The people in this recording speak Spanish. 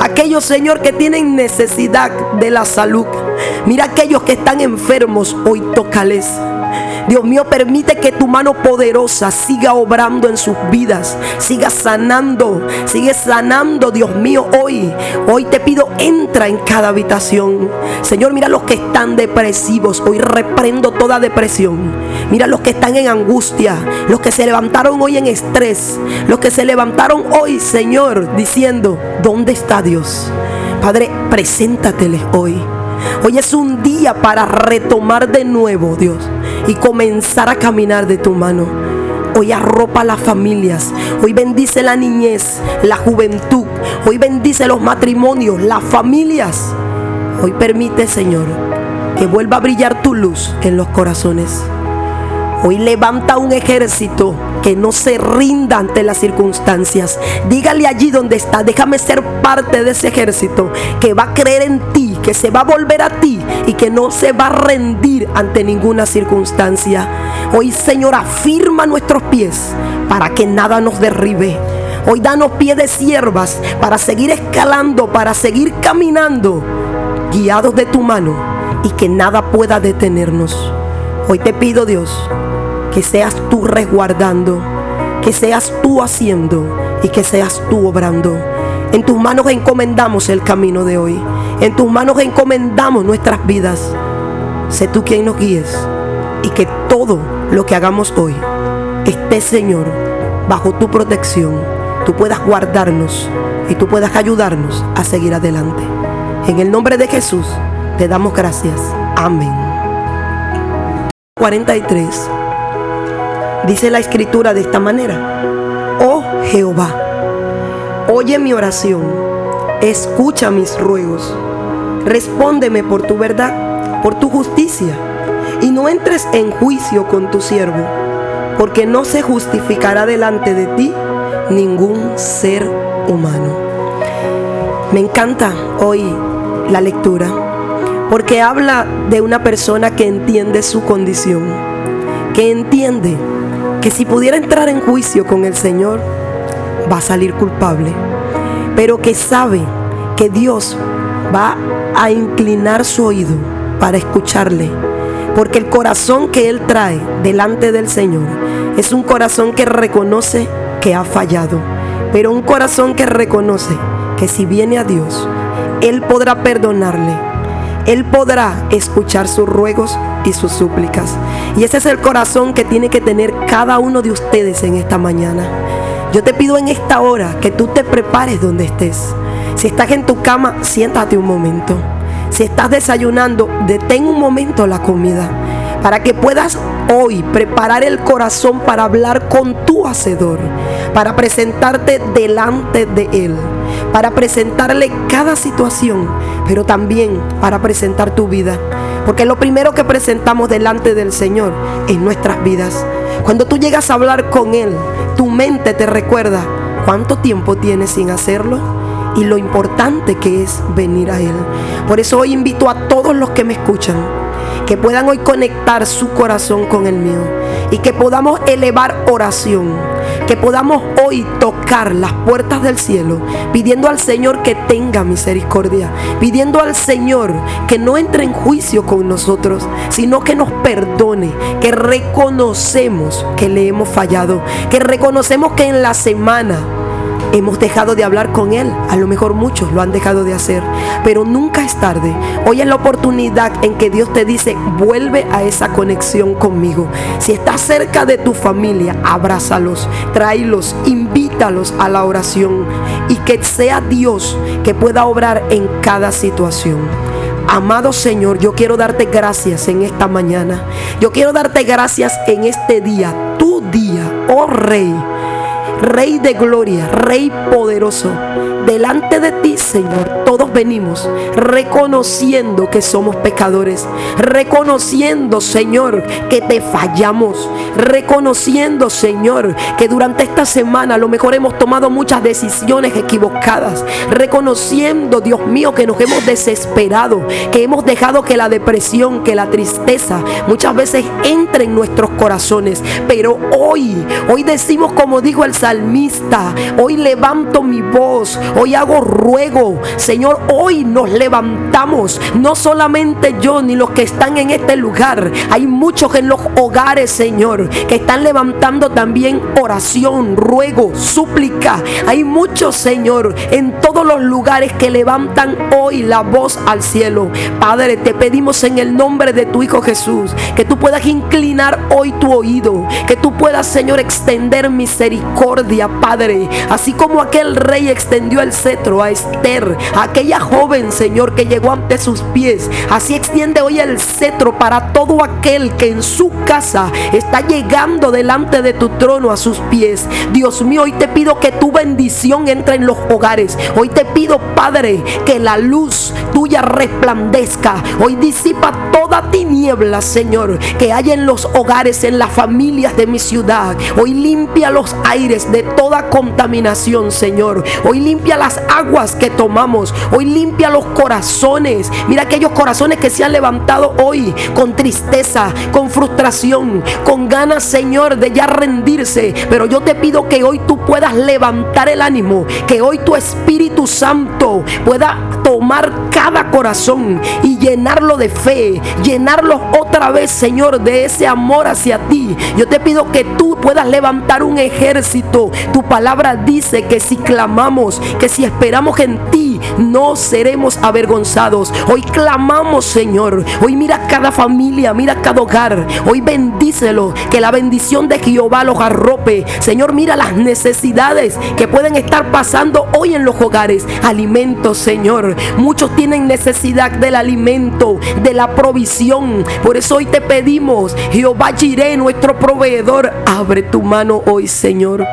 Aquellos, Señor, que tienen necesidad de la salud. Mira aquellos que están enfermos, hoy tócales. Dios mío, permite que tu mano poderosa siga obrando en sus vidas, siga sanando, sigue sanando, Dios mío, hoy. Hoy te pido, entra en cada habitación. Señor, mira los que están depresivos, hoy reprendo toda depresión. Mira los que están en angustia, los que se levantaron hoy en estrés, los que se levantaron hoy, Señor, diciendo, ¿dónde está Dios? Padre, preséntateles hoy. Hoy es un día para retomar de nuevo, Dios y comenzar a caminar de tu mano. Hoy arropa las familias. Hoy bendice la niñez, la juventud. Hoy bendice los matrimonios, las familias. Hoy permite, Señor, que vuelva a brillar tu luz en los corazones. Hoy levanta un ejército que no se rinda ante las circunstancias. Dígale allí donde está, déjame ser parte de ese ejército que va a creer en ti, que se va a volver a ti y que no se va a rendir ante ninguna circunstancia. Hoy, Señor, afirma nuestros pies para que nada nos derribe. Hoy danos pie de siervas para seguir escalando, para seguir caminando, guiados de tu mano y que nada pueda detenernos. Hoy te pido, Dios, que seas tú resguardando, que seas tú haciendo y que seas tú obrando. En tus manos encomendamos el camino de hoy. En tus manos encomendamos nuestras vidas. Sé tú quien nos guíes y que todo lo que hagamos hoy esté, Señor, bajo tu protección. Tú puedas guardarnos y tú puedas ayudarnos a seguir adelante. En el nombre de Jesús te damos gracias. Amén. 43 Dice la escritura de esta manera. Oh Jehová, oye mi oración, escucha mis ruegos, respóndeme por tu verdad, por tu justicia, y no entres en juicio con tu siervo, porque no se justificará delante de ti ningún ser humano. Me encanta hoy la lectura, porque habla de una persona que entiende su condición, que entiende que si pudiera entrar en juicio con el Señor, va a salir culpable, pero que sabe que Dios va a inclinar su oído para escucharle, porque el corazón que Él trae delante del Señor es un corazón que reconoce que ha fallado, pero un corazón que reconoce que si viene a Dios, Él podrá perdonarle él podrá escuchar sus ruegos y sus súplicas. Y ese es el corazón que tiene que tener cada uno de ustedes en esta mañana. Yo te pido en esta hora que tú te prepares donde estés. Si estás en tu cama, siéntate un momento. Si estás desayunando, detén un momento la comida para que puedas hoy preparar el corazón para hablar con tu hacedor, para presentarte delante de Él, para presentarle cada situación, pero también para presentar tu vida. Porque lo primero que presentamos delante del Señor es nuestras vidas. Cuando tú llegas a hablar con Él, tu mente te recuerda cuánto tiempo tienes sin hacerlo y lo importante que es venir a Él. Por eso hoy invito a todos los que me escuchan que puedan hoy conectar su corazón con el mío y que podamos elevar oración, que podamos hoy tocar las puertas del cielo, pidiendo al Señor que tenga misericordia, pidiendo al Señor que no entre en juicio con nosotros, sino que nos perdone, que reconocemos que le hemos fallado, que reconocemos que en la semana hemos dejado de hablar con Él. A lo mejor muchos lo han dejado de hacer, pero nunca es tarde. Hoy es la oportunidad en que Dios te dice, vuelve a esa conexión conmigo. Si estás cerca de tu familia, abrázalos, tráelos, invítalos a la oración y que sea Dios que pueda obrar en cada situación. Amado Señor, yo quiero darte gracias en esta mañana. Yo quiero darte gracias en este día, tu día, oh Rey Rey de gloria, Rey poderoso. Delante de ti, Señor, todos venimos reconociendo que somos pecadores, reconociendo, Señor, que te fallamos, reconociendo, Señor, que durante esta semana a lo mejor hemos tomado muchas decisiones equivocadas, reconociendo, Dios mío, que nos hemos desesperado, que hemos dejado que la depresión, que la tristeza muchas veces entre en nuestros corazones, pero hoy, hoy decimos como dijo el salmista, hoy levanto mi voz, Hoy hago ruego, Señor, hoy nos levantamos, no solamente yo ni los que están en este lugar. Hay muchos en los hogares, Señor, que están levantando también oración, ruego, súplica. Hay muchos, Señor, en todos los lugares que levantan hoy la voz al cielo. Padre, te pedimos en el nombre de tu Hijo Jesús que tú puedas inclinar hoy tu oído, que tú puedas, Señor, extender misericordia, Padre, así como aquel rey extendió el cetro a Esther, aquella joven, Señor, que llegó ante sus pies. Así extiende hoy el cetro para todo aquel que en su casa está llegando delante de tu trono a sus pies. Dios mío, hoy te pido que tu bendición entre en los hogares. Hoy te pido, Padre, que la luz tuya resplandezca. Hoy disipa toda tiniebla, Señor, que hay en los hogares, en las familias de mi ciudad. Hoy limpia los aires de toda contaminación, Señor. Hoy limpia las aguas que tomamos. Hoy limpia los corazones. Mira aquellos corazones que se han levantado hoy con tristeza, con frustración, con ganas, Señor, de ya rendirse. Pero yo te pido que hoy tú puedas levantar el ánimo, que hoy tu Espíritu Santo pueda tomar cada corazón y llenarlo de fe, llenarlo otra vez, Señor, de ese amor hacia ti. Yo te pido que tú puedas levantar un ejército. Tu palabra dice que si clamamos, que si esperamos en ti, no seremos avergonzados. Hoy clamamos, Señor. Hoy mira cada familia, mira cada hogar. Hoy bendícelo, que la bendición de Jehová los arrope. Señor, mira las necesidades que pueden estar pasando hoy en los hogares. Alimentos, Señor. Muchos tienen necesidad del alimento, de la provisión. Hoy te pedimos, Jehová Jiré, nuestro proveedor, abre tu mano hoy, Señor.